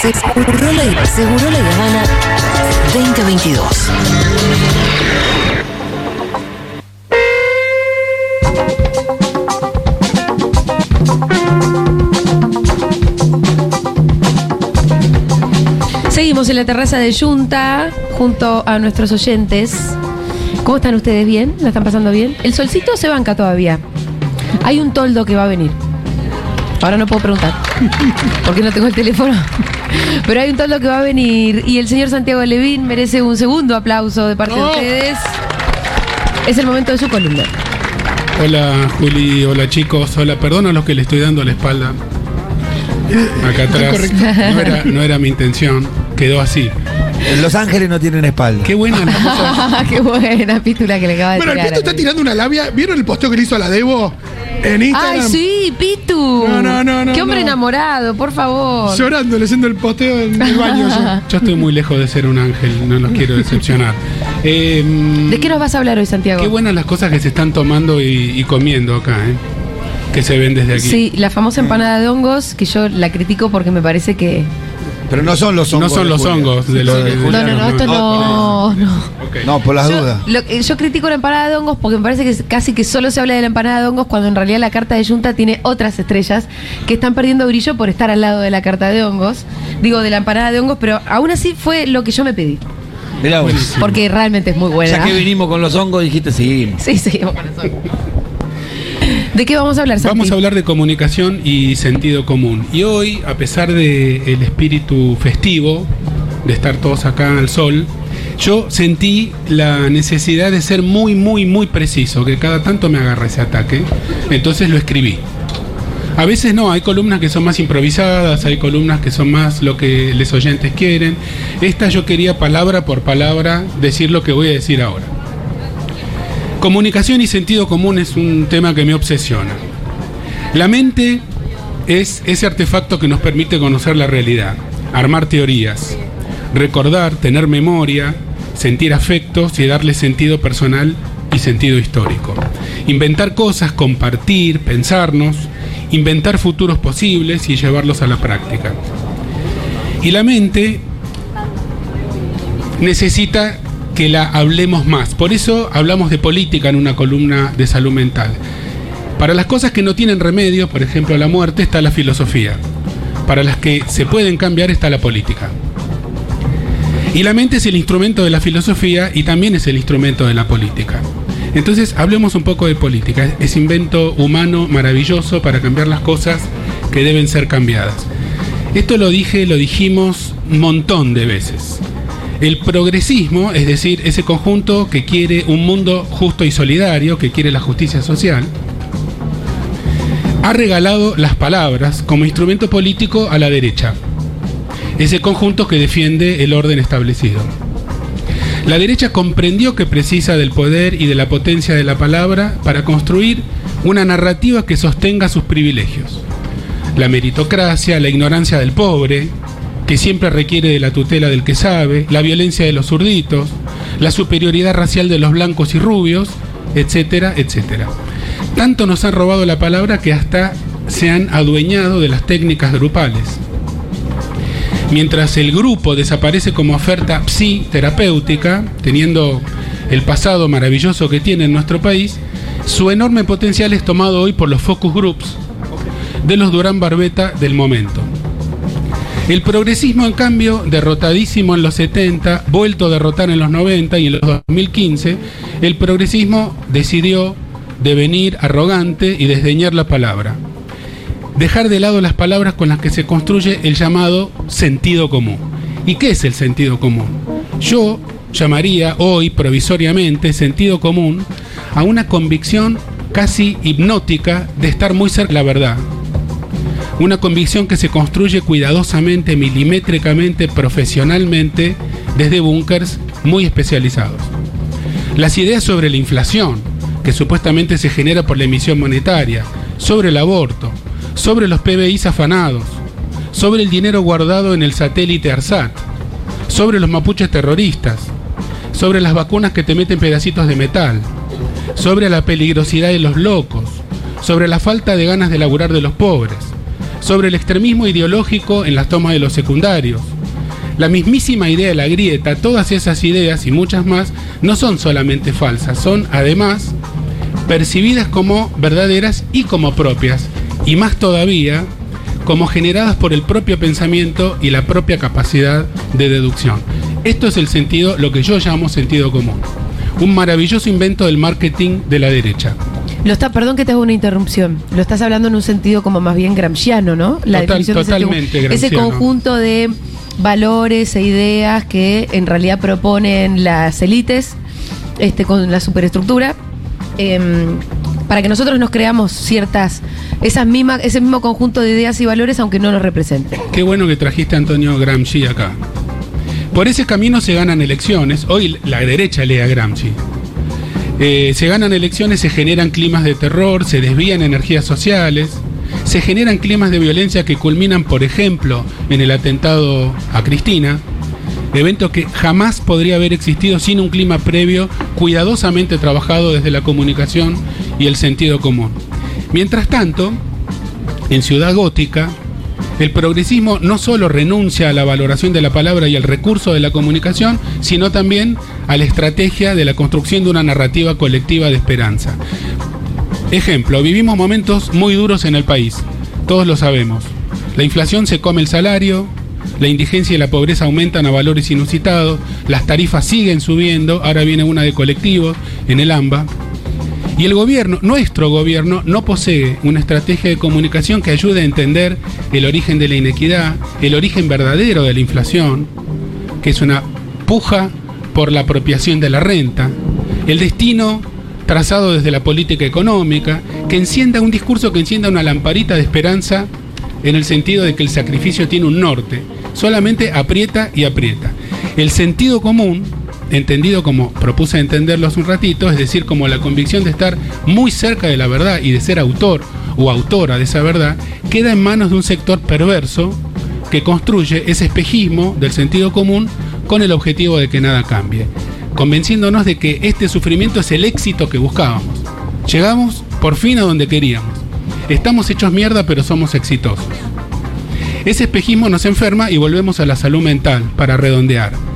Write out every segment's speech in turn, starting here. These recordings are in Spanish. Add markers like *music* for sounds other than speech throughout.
Seguro la, Seguro la Habana 2022. Seguimos en la terraza de Junta junto a nuestros oyentes. ¿Cómo están ustedes? ¿Bien? ¿La están pasando bien? El solcito se banca todavía. Hay un toldo que va a venir. Ahora no puedo preguntar. Porque no tengo el teléfono. Pero hay un toldo que va a venir. Y el señor Santiago Levín merece un segundo aplauso de parte de ustedes. Es el momento de su columna. Hola Juli, hola chicos, hola, perdón a los que le estoy dando la espalda. Acá atrás. *laughs* No era, no era mi intención, quedó así. Los ángeles no tienen espalda. Qué buena la *laughs* cosa. Qué buena pítula que le acaba de Bueno, el tirar. Pito está tirando una labia. ¿Vieron el posteo que le hizo a la Debo en Instagram? Ay, sí, Pitu. No, no, no, no, Qué hombre no. enamorado, por favor. Llorando, leyendo el posteo en el baño. yo. *laughs* Yo estoy muy lejos de ser un ángel, no los quiero decepcionar. *laughs* Eh, ¿De qué nos vas a hablar hoy, Santiago? Qué buenas las cosas que se están tomando y, y comiendo acá, ¿eh? Que se ven desde aquí. Sí, la famosa empanada de hongos, que yo la critico porque me parece que. Pero no son los No hongos. son de los Julia. hongos de los de de No, Julia. no, no, esto no. no. No, por las Yo, dudas. lo- yo critico la empanada de hongos porque me parece que casi que solo se habla de la empanada de hongos cuando en realidad la carta de Junta tiene otras estrellas que están perdiendo brillo por estar al lado de la carta de hongos. Digo, de la empanada de hongos, pero aún así fue lo que yo me pedí. Mirá. Porque realmente es muy buena. Ya que vinimos con los hongos, dijiste seguimos. Sí, sí, vamos con eso. ¿De qué vamos a hablar, Santi? Vamos a hablar de comunicación y sentido común. Y hoy, a pesar del el espíritu festivo, de estar todos acá al sol, yo sentí la necesidad de ser muy, muy, muy preciso, que cada tanto me agarra ese ataque. Entonces lo escribí. A veces no, hay columnas que son más improvisadas, hay columnas que son más lo que los oyentes quieren. Esta yo quería palabra por palabra decir lo que voy a decir ahora. Comunicación y sentido común es un tema que me obsesiona. La mente es ese artefacto que nos permite conocer la realidad, armar teorías, recordar, tener memoria, sentir afectos y darle sentido personal y sentido histórico. Inventar cosas, compartir, pensarnos, inventar futuros posibles y llevarlos a la práctica. Y la mente necesita que la hablemos más. Por eso hablamos de política en una columna de salud mental. Para las cosas que no tienen remedio, por ejemplo la muerte, está la filosofía. Para las que se pueden cambiar está la política. Y la mente es el instrumento de la filosofía y también es el instrumento de la política. Entonces hablemos un poco de política, ese invento humano maravilloso para cambiar las cosas que deben ser cambiadas. Esto lo dije, lo dijimos un montón de veces. El progresismo, es decir, ese conjunto que quiere un mundo justo y solidario, que quiere la justicia social, ha regalado las palabras como instrumento político a la derecha. Ese conjunto que defiende el orden establecido. La derecha comprendió que precisa del poder y de la potencia de la palabra para construir una narrativa que sostenga sus privilegios. La meritocracia, la ignorancia del pobre, que siempre requiere de la tutela del que sabe, la violencia de los zurditos, la superioridad racial de los blancos y rubios, etcétera, etcétera. Tanto nos han robado la palabra que hasta se han adueñado de las técnicas grupales. Mientras el grupo desaparece como oferta psi-terapéutica, teniendo el pasado maravilloso que tiene en nuestro país, su enorme potencial es tomado hoy por los focus groups de los Durán Barbeta del momento. El progresismo, en cambio, derrotadísimo en los 70, vuelto a derrotar en los 90 y en los 2015, el progresismo decidió devenir arrogante y desdeñar la palabra. Dejar de lado las palabras con las que se construye el llamado sentido común. ¿Y qué es el sentido común? Yo llamaría hoy provisoriamente sentido común a una convicción casi hipnótica de estar muy cerca de la verdad, una convicción que se construye cuidadosamente, milimétricamente, profesionalmente, desde búnkers muy especializados. Las ideas sobre la inflación, que supuestamente se genera por la emisión monetaria, sobre el aborto, sobre los PBIs afanados, sobre el dinero guardado en el satélite ARSAT, sobre los mapuches terroristas, sobre las vacunas que te meten pedacitos de metal, sobre la peligrosidad de los locos, sobre la falta de ganas de laburar de los pobres, sobre el extremismo ideológico en las tomas de los secundarios. La mismísima idea de la grieta, todas esas ideas y muchas más, no son solamente falsas, son además percibidas como verdaderas y como propias, y más todavía, como generadas por el propio pensamiento y la propia capacidad de deducción. Esto es el sentido, lo que yo llamo sentido común. Un maravilloso invento del marketing de la derecha. Lo está, perdón que te hago una interrupción. Lo estás hablando en un sentido como más bien gramsciano, ¿no? Total- definición totalmente. Ese gramsciano. conjunto de valores e ideas que en realidad proponen las élites este, con la superestructura em, para que nosotros nos creamos ciertas, esas mismas, ese mismo conjunto de ideas y valores aunque no nos representen. Qué bueno que trajiste a Antonio Gramsci acá. Por ese camino se ganan elecciones. Hoy la derecha lee a Gramsci. Eh, se ganan elecciones, se generan climas de terror, se desvían energías sociales, se generan climas de violencia que culminan, por ejemplo, en el atentado a Cristina, evento que jamás podría haber existido sin un clima previo cuidadosamente trabajado desde la comunicación y el sentido común. Mientras tanto, en Ciudad Gótica, el progresismo no solo renuncia a la valoración de la palabra y al recurso de la comunicación, sino también a la estrategia de la construcción de una narrativa colectiva de esperanza. Ejemplo, vivimos momentos muy duros en el país, todos lo sabemos. La inflación se come el salario, la indigencia y la pobreza aumentan a valores inusitados, las tarifas siguen subiendo, ahora viene una de colectivos en el AMBA. Y el gobierno, nuestro gobierno, no posee una estrategia de comunicación que ayude a entender el origen de la inequidad, el origen verdadero de la inflación, que es una puja por la apropiación de la renta, el destino trazado desde la política económica, que encienda un discurso que encienda una lamparita de esperanza en el sentido de que el sacrificio tiene un norte, solamente aprieta y aprieta. El sentido común, entendido como propuse entenderlo hace un ratito, es decir, como la convicción de estar muy cerca de la verdad y de ser autor o autora de esa verdad, queda en manos de un sector perverso que construye ese espejismo del sentido común con el objetivo de que nada cambie, convenciéndonos de que este sufrimiento es el éxito que buscábamos. Llegamos por fin a donde queríamos. Estamos hechos mierda, pero somos exitosos. Ese espejismo nos enferma y volvemos a la salud mental para redondear.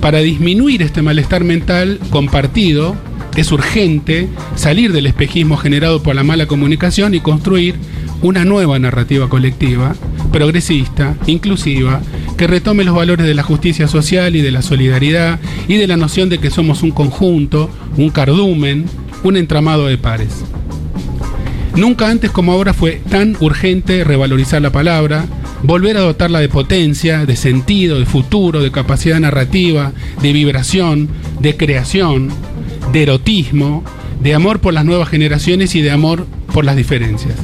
Para disminuir este malestar mental compartido, es urgente salir del espejismo generado por la mala comunicación y construir una nueva narrativa colectiva, progresista, inclusiva, que retome los valores de la justicia social y de la solidaridad y de la noción de que somos un conjunto, un cardumen, un entramado de pares. Nunca antes como ahora fue tan urgente revalorizar la palabra, volver a dotarla de potencia, de sentido, de futuro, de capacidad narrativa, de vibración, de creación, de erotismo, de amor por las nuevas generaciones y de amor por las diferencias.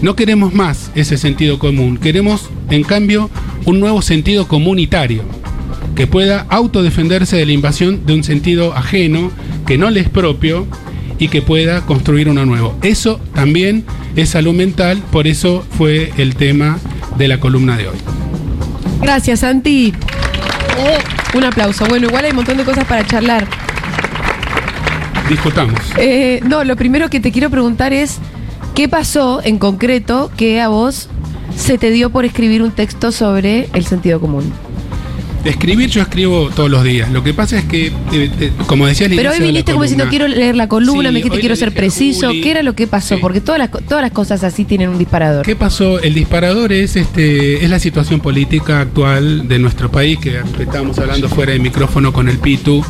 No queremos más ese sentido común, queremos en cambio un nuevo sentido comunitario que pueda autodefenderse de la invasión de un sentido ajeno que no le es propio y que pueda construir uno nuevo. Eso también es salud mental, por eso fue el tema de la columna de hoy. Gracias, Santi. Un aplauso. Bueno, igual hay un montón de cosas para charlar. Discutamos. Eh, no, lo primero que te quiero preguntar es, ¿qué pasó en concreto que a vos se te dio por escribir un texto sobre el sentido común? Escribir yo escribo todos los días. Lo que pasa es que, eh, eh, como decía al Pero hoy viniste como diciendo, quiero leer la columna, Sí, me dijiste, quiero ser preciso. Juli- ¿Qué era lo que pasó? Sí. Porque todas las, todas las cosas así tienen un disparador. ¿Qué pasó? El disparador es este es la situación política actual de nuestro país, que estábamos hablando fuera de micrófono con el Pitu,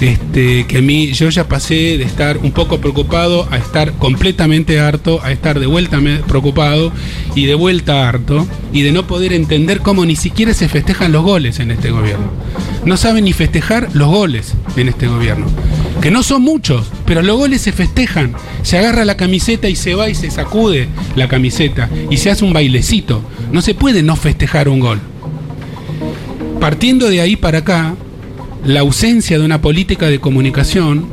este, que a mí yo ya pasé de estar un poco preocupado a estar completamente harto, a estar de vuelta preocupado y de vuelta harto, y de no poder entender cómo ni siquiera se festejan los goles en este gobierno. No saben ni festejar los goles en este gobierno. Que no son muchos, pero los goles se festejan. Se agarra la camiseta y se va y se sacude la camiseta y se hace un bailecito. No se puede no festejar un gol. Partiendo de ahí para acá, la ausencia de una política de comunicación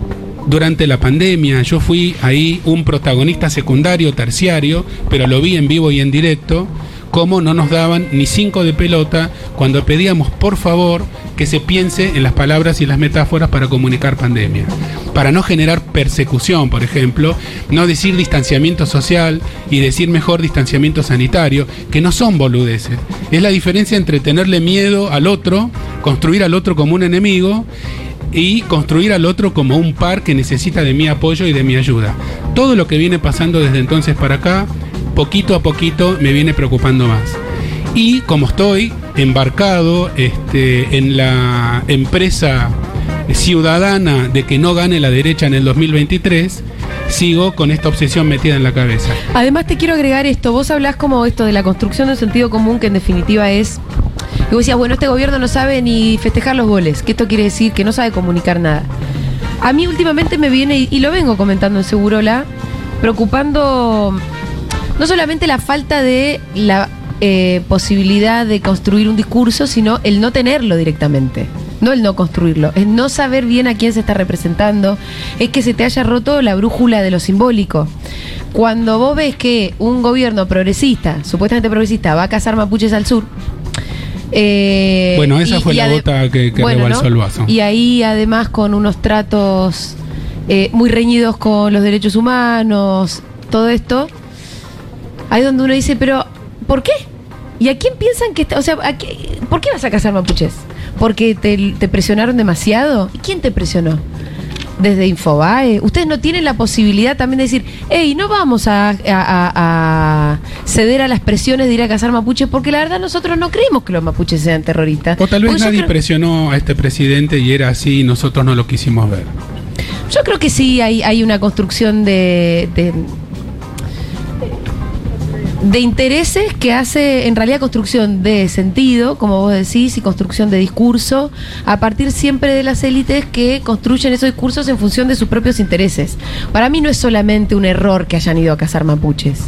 durante la pandemia, yo fui ahí un protagonista secundario, terciario, pero lo vi en vivo y en directo, cómo no nos daban ni cinco de pelota cuando pedíamos por favor que se piense en las palabras y las metáforas para comunicar pandemia. Para no generar persecución, por ejemplo, no decir distanciamiento social y decir mejor distanciamiento sanitario, que no son boludeces. Es la diferencia entre tenerle miedo al otro, construir al otro como un enemigo y construir al otro como un par que necesita de mi apoyo y de mi ayuda. Todo lo que viene pasando desde entonces para acá, poquito a poquito me viene preocupando más. Y como estoy embarcado este, en la empresa ciudadana de que no gane la derecha en el 2023, sigo con esta obsesión metida en la cabeza. Además te quiero agregar esto, vos hablás como esto de la construcción de un sentido común que en definitiva es... Y vos decías, bueno, este gobierno no sabe ni festejar los goles, que esto quiere decir que no sabe comunicar nada. A mí últimamente me viene, y- y lo vengo comentando en Segurola, preocupando no solamente la falta de la eh, posibilidad de construir un discurso, sino el no tenerlo directamente. No el no construirlo, es no saber bien a quién se está representando, es que se te haya roto la brújula de lo simbólico. Cuando vos ves que un gobierno progresista, supuestamente progresista, va a cazar mapuches al sur. eh, Bueno, esa fue la gota que- que rebalsó el vaso. Y ahí además con unos tratos eh, muy reñidos con los derechos humanos, todo esto, ahí donde uno dice, pero ¿por qué? ¿Y a quién piensan que está? O sea, ¿a qué- ¿por qué vas a cazar mapuches? ¿Porque te, te presionaron demasiado? ¿Y quién te presionó? Desde Infobae. Ustedes no tienen la posibilidad también de decir, hey, no vamos a, a- a- a ceder a las presiones de ir a cazar mapuches, porque la verdad nosotros no creemos que los mapuches sean terroristas. O tal vez Porque nadie creo- presionó a este presidente y era así y nosotros no lo quisimos ver. Yo creo que sí hay, hay una construcción de, de, de intereses que hace en realidad construcción de sentido, como vos decís, y construcción de discurso, a partir siempre de las élites que construyen esos discursos en función de sus propios intereses. Para mí no es solamente un error que hayan ido a cazar mapuches.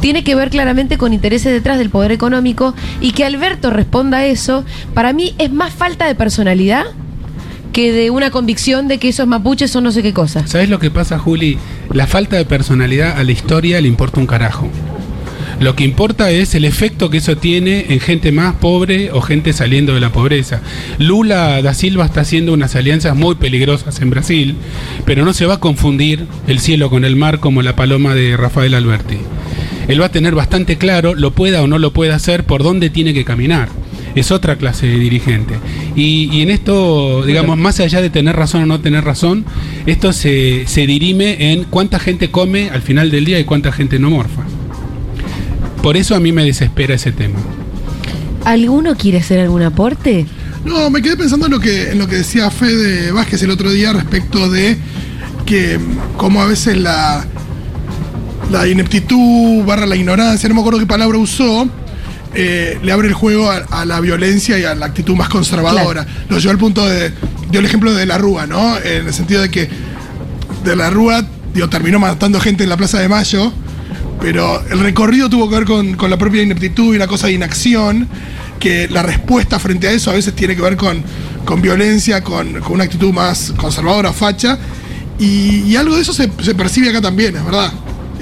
Tiene que ver claramente con intereses detrás del poder económico y que Alberto responda a eso, para mí es más falta de personalidad que de una convicción de que esos mapuches son no sé qué cosa. ¿Sabes lo que pasa, Juli? La falta de personalidad a la historia le importa un carajo. Lo que importa es el efecto que eso tiene en gente más pobre o gente saliendo de la pobreza. Lula da Silva está haciendo unas alianzas muy peligrosas en Brasil, pero no se va a confundir el cielo con el mar como la paloma de Rafael Alberti. Él va a tener bastante claro, lo pueda o no lo pueda hacer, por dónde tiene que caminar. Es otra clase de dirigente. Y, y en esto, digamos, más allá de tener razón o no tener razón, esto se, se dirime en cuánta gente come al final del día y cuánta gente no morfa. Por eso a mí me desespera ese tema. ¿Alguno quiere hacer algún aporte? No, me quedé pensando en lo que, en lo que decía Fede Vázquez el otro día respecto de que como a veces la, la ineptitud barra la ignorancia, no me acuerdo qué palabra usó, eh, le abre el juego a, a la violencia y a la actitud más conservadora. Lo llevó al punto de. dio el ejemplo de la Rúa, ¿no? En el sentido de que de la Rúa, digo, terminó matando gente en la Plaza de Mayo, pero el recorrido tuvo que ver con, con la propia ineptitud y una cosa de inacción, que la respuesta frente a eso a veces tiene que ver con, con violencia, con, con una actitud más conservadora, facha, y, y algo de eso se, se percibe acá también, es verdad.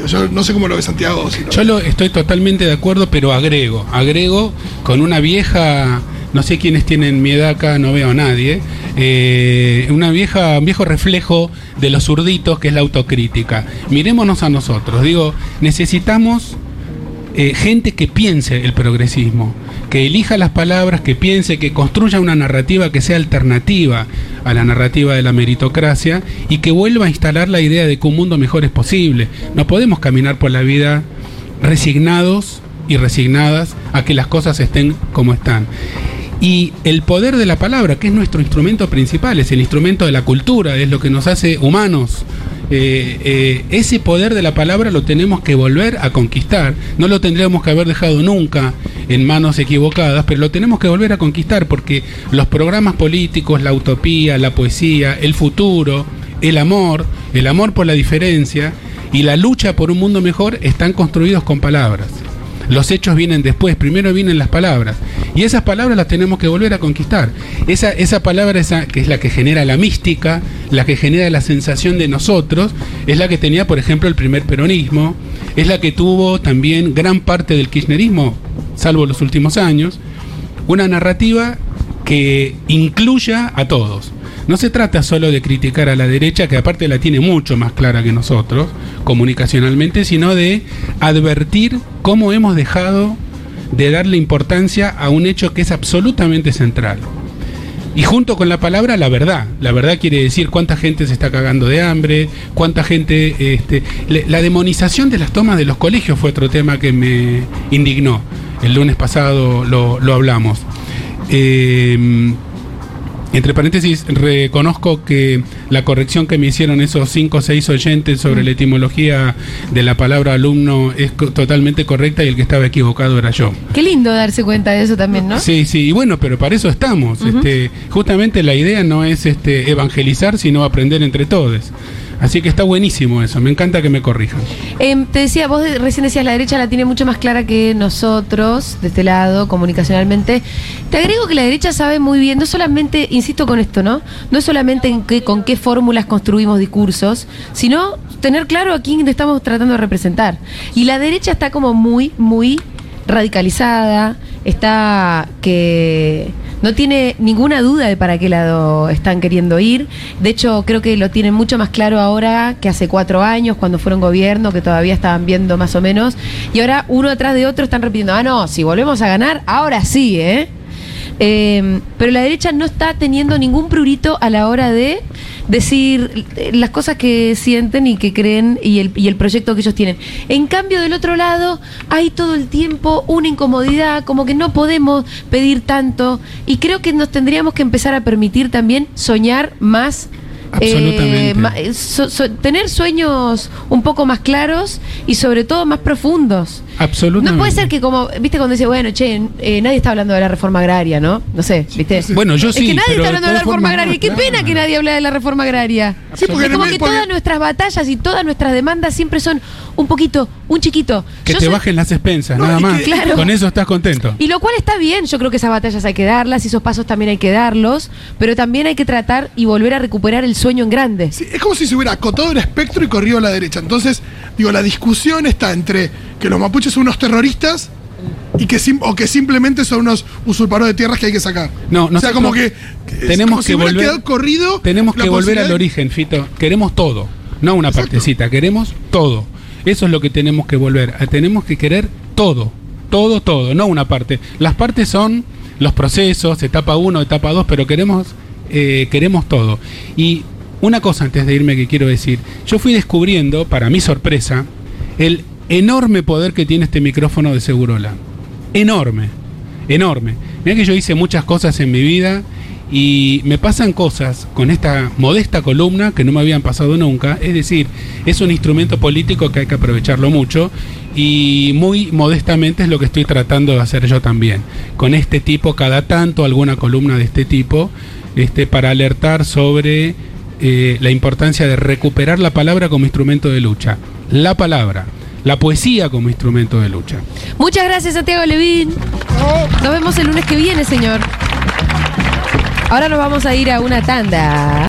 Yo no sé cómo lo ve Santiago. si lo- Yo lo estoy totalmente de acuerdo, pero agrego, agrego con una vieja, no sé quiénes tienen mi edad acá, no veo a nadie, eh, una vieja, un viejo reflejo de los zurditos que es la autocrítica. Mirémonos a nosotros, digo, necesitamos eh, gente que piense el progresismo, que elija las palabras, que piense, que construya una narrativa que sea alternativa a la narrativa de la meritocracia y que vuelva a instalar la idea de que un mundo mejor es posible. No podemos caminar por la vida resignados y resignadas a que las cosas estén como están. Y el poder de la palabra, que es nuestro instrumento principal, es el instrumento de la cultura, es lo que nos hace humanos. Eh, eh, ese poder de la palabra lo tenemos que volver a conquistar. No lo tendríamos que haber dejado nunca en manos equivocadas, pero lo tenemos que volver a conquistar porque los programas políticos, la utopía, la poesía, el futuro, el amor, el amor por la diferencia y la lucha por un mundo mejor están construidos con palabras. Los hechos vienen después, primero vienen las palabras. Y esas palabras las tenemos que volver a conquistar. Esa, esa palabra, esa, que es la que genera la mística, la que genera la sensación de nosotros, es la que tenía, por ejemplo, el primer peronismo, es la que tuvo también gran parte del kirchnerismo, salvo los últimos años, una narrativa que incluya a todos. No se trata solo de criticar a la derecha, que aparte la tiene mucho más clara que nosotros, comunicacionalmente, sino de advertir cómo hemos dejado de darle importancia a un hecho que es absolutamente central. Y junto con la palabra, la verdad. La verdad quiere decir cuánta gente se está cagando de hambre, cuánta gente... Este, la demonización de las tomas de los colegios fue otro tema que me indignó. El lunes pasado lo, lo hablamos. Eh, entre paréntesis, reconozco que la corrección que me hicieron esos cinco o seis oyentes sobre la etimología de la palabra alumno es totalmente correcta y el que estaba equivocado era yo. Qué lindo darse cuenta de eso también, ¿no? Sí, sí, y bueno, pero para eso estamos. este, justamente la idea no es este, evangelizar, sino aprender entre todos. Así que está buenísimo eso, me encanta que me corrijan. Em, te decía, vos recién decías la derecha la tiene mucho más clara que nosotros, de este lado, comunicacionalmente. Te agrego que la derecha sabe muy bien, no solamente, insisto con esto, ¿no? No es solamente en qué, con qué fórmulas construimos discursos, sino tener claro a quién estamos tratando de representar. Y la derecha está como muy, muy radicalizada, está que no tiene ninguna duda de para qué lado están queriendo ir. De hecho, creo que lo tienen mucho más claro ahora que hace cuatro años, cuando fueron gobierno, que todavía estaban viendo más o menos. Y ahora uno atrás de otro están repitiendo, ah, no, si volvemos a ganar, ahora sí, ¿eh? Eh, pero la derecha no está teniendo ningún prurito a la hora de decir eh, las cosas que sienten y que creen y el, y el proyecto que ellos tienen. En cambio, del otro lado, hay todo el tiempo una incomodidad, como que no podemos pedir tanto y creo que nos tendríamos que empezar a permitir también soñar más. Ma- eh, so- so- tener sueños un poco más claros y sobre todo más profundos. Absolutamente. No puede ser que como, viste cuando dice, bueno, che, eh, nadie está hablando de la reforma agraria, ¿no? No sé, viste. Bueno, yo es sí, que nadie pero está hablando de la reforma agraria. Qué claro. pena que nadie habla de la reforma agraria. Sí, porque es como que porque- todas nuestras batallas y todas nuestras demandas siempre son un poquito, un chiquito. Que Yo te bajen las expensas, No, nada más. que- Claro. Con eso estás contento. Y lo cual está bien, yo creo que esas batallas hay que darlas y esos pasos también hay que darlos, pero también hay que tratar y volver a recuperar el sueño en grande. Sí, es como si se hubiera acotado el espectro y corrido a la derecha. Entonces, digo, la discusión está entre que los mapuches son unos terroristas y que sim- o que simplemente son unos usurpadores de tierras que hay que sacar. No, o sea, como que, tenemos como que si volver- corrido. Tenemos que volver al origen, Fito. Queremos todo, no una Exacto. partecita, queremos todo. Eso es lo que tenemos que volver. a- Tenemos que querer todo, todo, todo, no una parte. Las partes son los procesos, etapa 1, etapa 2, pero queremos, eh, queremos todo. Y una cosa antes de irme que quiero decir, yo fui descubriendo, para mi sorpresa, el enorme poder que tiene este micrófono de Segurola. Enorme, enorme. Mira que yo hice muchas cosas en mi vida y me pasan cosas con esta modesta columna que no me habían pasado nunca. Es decir, es un instrumento político que hay que aprovecharlo mucho y muy modestamente es lo que estoy tratando de hacer yo también. Con este tipo, cada tanto alguna columna de este tipo, este, para alertar sobre eh, la importancia de recuperar la palabra como instrumento de lucha. La palabra, la poesía como instrumento de lucha. Muchas gracias, Santiago Levín. Nos vemos el lunes que viene, señor. Ahora nos vamos a ir a una tanda.